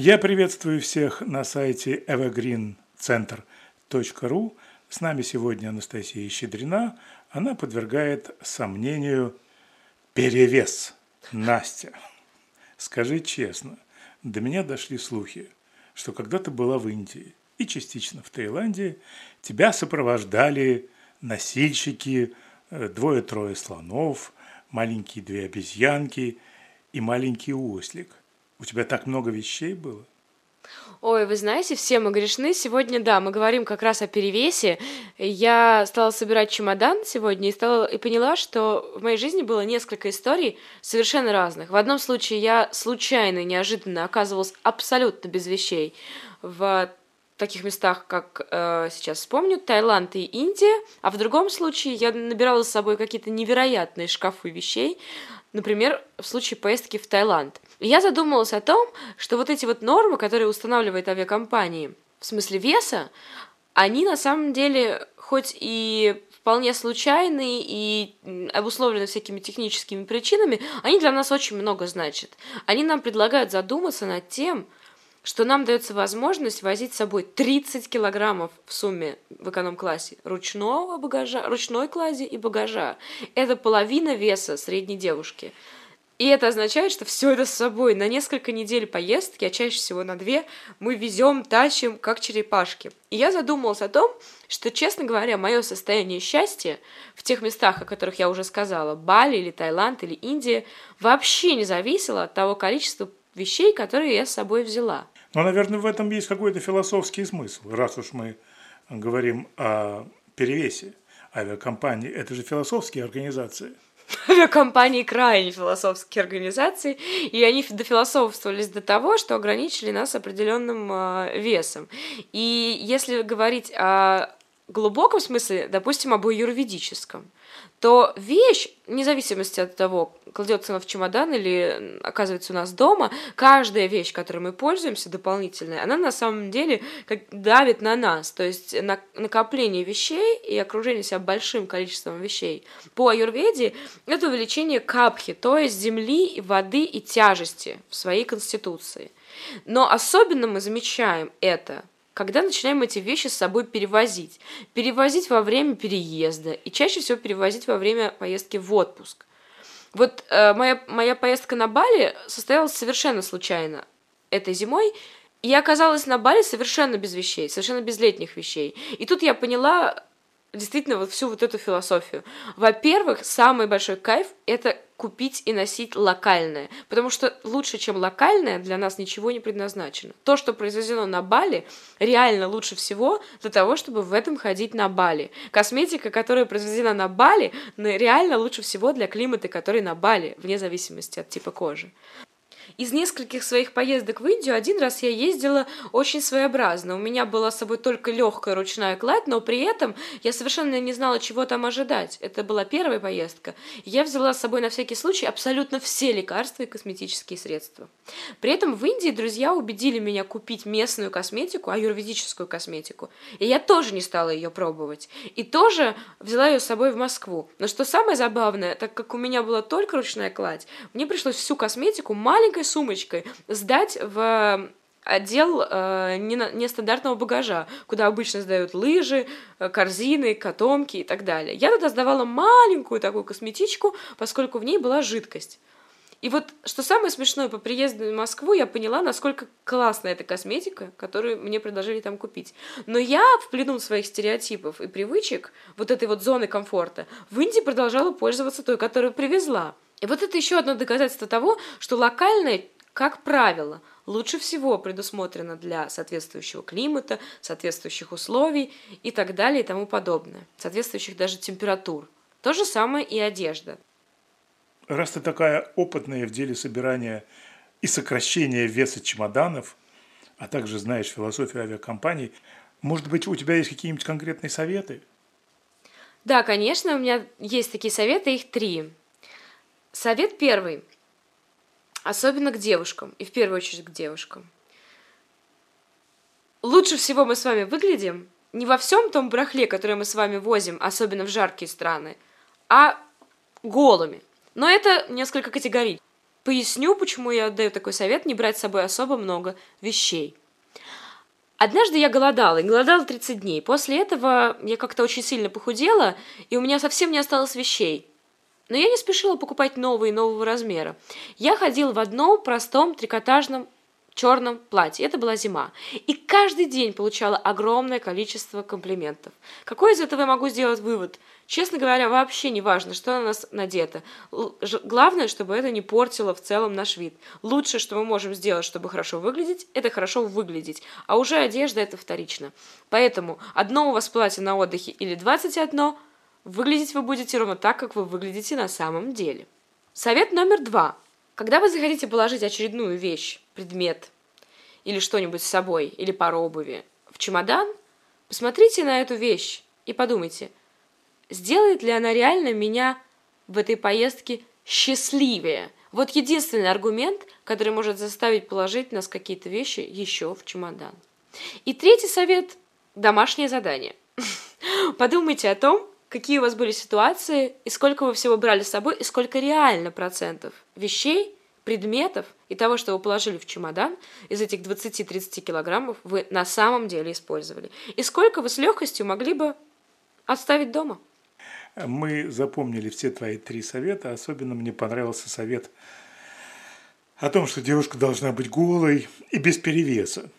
Я приветствую всех на сайте evergreencenter.ru. С нами сегодня Анастасия Щедрина. Она подвергает сомнению перевес. Настя, скажи честно, до меня дошли слухи, что когда ты была в Индии и частично в Таиланде, тебя сопровождали носильщики, э, двое-трое слонов, маленькие две обезьянки и маленький ослик – у тебя так много вещей было? Ой, вы знаете, все мы грешны. Сегодня, да, мы говорим как раз о перевесе. Я стала собирать чемодан сегодня и, стала, и поняла, что в моей жизни было несколько историй совершенно разных. В одном случае я случайно, неожиданно оказывалась абсолютно без вещей в таких местах, как э, сейчас вспомню, Таиланд и Индия, а в другом случае я набирала с собой какие-то невероятные шкафы вещей, например, в случае поездки в Таиланд. Я задумалась о том, что вот эти вот нормы, которые устанавливает авиакомпании, в смысле веса, они на самом деле хоть и вполне случайные и обусловлены всякими техническими причинами, они для нас очень много значат. Они нам предлагают задуматься над тем, что нам дается возможность возить с собой 30 килограммов в сумме в эконом-классе ручного багажа, ручной клади и багажа. Это половина веса средней девушки. И это означает, что все это с собой на несколько недель поездки, а чаще всего на две, мы везем, тащим, как черепашки. И я задумалась о том, что, честно говоря, мое состояние счастья в тех местах, о которых я уже сказала, Бали или Таиланд или Индия, вообще не зависело от того количества вещей, которые я с собой взяла. Но, наверное, в этом есть какой-то философский смысл, раз уж мы говорим о перевесе авиакомпании. Это же философские организации – авиакомпании крайне философские организации, и они дофилософствовались до того, что ограничили нас определенным э, весом. И если говорить о глубоком смысле, допустим, об юридическом, то вещь, вне зависимости от того, кладется она в чемодан или оказывается у нас дома, каждая вещь, которой мы пользуемся дополнительная, она на самом деле как давит на нас. То есть на накопление вещей и окружение себя большим количеством вещей по аюрведе это увеличение капхи, то есть земли, воды и тяжести в своей конституции. Но особенно мы замечаем это когда начинаем эти вещи с собой перевозить. Перевозить во время переезда и чаще всего перевозить во время поездки в отпуск. Вот э, моя, моя поездка на Бали состоялась совершенно случайно этой зимой. Я оказалась на Бали совершенно без вещей, совершенно без летних вещей. И тут я поняла действительно вот всю вот эту философию. Во-первых, самый большой кайф — это купить и носить локальное, потому что лучше, чем локальное, для нас ничего не предназначено. То, что произведено на Бали, реально лучше всего для того, чтобы в этом ходить на Бали. Косметика, которая произведена на Бали, реально лучше всего для климата, который на Бали, вне зависимости от типа кожи. Из нескольких своих поездок в Индию один раз я ездила очень своеобразно. У меня была с собой только легкая ручная кладь, но при этом я совершенно не знала, чего там ожидать. Это была первая поездка. Я взяла с собой на всякий случай абсолютно все лекарства и косметические средства. При этом в Индии друзья убедили меня купить местную косметику, аюрведическую косметику. И я тоже не стала ее пробовать. И тоже взяла ее с собой в Москву. Но что самое забавное, так как у меня была только ручная кладь, мне пришлось всю косметику маленькой маленькой сумочкой сдать в отдел э, нестандартного багажа, куда обычно сдают лыжи, э, корзины, котомки и так далее. Я туда сдавала маленькую такую косметичку, поскольку в ней была жидкость. И вот, что самое смешное, по приезду в Москву я поняла, насколько классная эта косметика, которую мне предложили там купить. Но я, в плену своих стереотипов и привычек, вот этой вот зоны комфорта, в Индии продолжала пользоваться той, которую привезла. И вот это еще одно доказательство того, что локальное, как правило, лучше всего предусмотрено для соответствующего климата, соответствующих условий и так далее и тому подобное, соответствующих даже температур. То же самое и одежда. Раз ты такая опытная в деле собирания и сокращения веса чемоданов, а также знаешь философию авиакомпаний, может быть, у тебя есть какие-нибудь конкретные советы? Да, конечно, у меня есть такие советы, их три. Совет первый. Особенно к девушкам. И в первую очередь к девушкам. Лучше всего мы с вами выглядим не во всем том брахле, которое мы с вами возим, особенно в жаркие страны, а голыми. Но это несколько категорично. Поясню, почему я даю такой совет не брать с собой особо много вещей. Однажды я голодала, и голодала 30 дней. После этого я как-то очень сильно похудела, и у меня совсем не осталось вещей. Но я не спешила покупать новые нового размера. Я ходила в одном простом трикотажном черном платье. Это была зима. И каждый день получала огромное количество комплиментов. Какой из этого я могу сделать вывод? Честно говоря, вообще не важно, что на нас надето. Главное, чтобы это не портило в целом наш вид. Лучшее, что мы можем сделать, чтобы хорошо выглядеть, это хорошо выглядеть. А уже одежда это вторично. Поэтому одно у вас платье на отдыхе или 21, выглядеть вы будете ровно так, как вы выглядите на самом деле. Совет номер два. Когда вы захотите положить очередную вещь, предмет или что-нибудь с собой, или пару обуви в чемодан, посмотрите на эту вещь и подумайте, сделает ли она реально меня в этой поездке счастливее. Вот единственный аргумент, который может заставить положить нас какие-то вещи еще в чемодан. И третий совет – домашнее задание. Подумайте о том, какие у вас были ситуации, и сколько вы всего брали с собой, и сколько реально процентов вещей, предметов и того, что вы положили в чемодан, из этих 20-30 килограммов вы на самом деле использовали. И сколько вы с легкостью могли бы оставить дома. Мы запомнили все твои три совета. Особенно мне понравился совет о том, что девушка должна быть голой и без перевеса.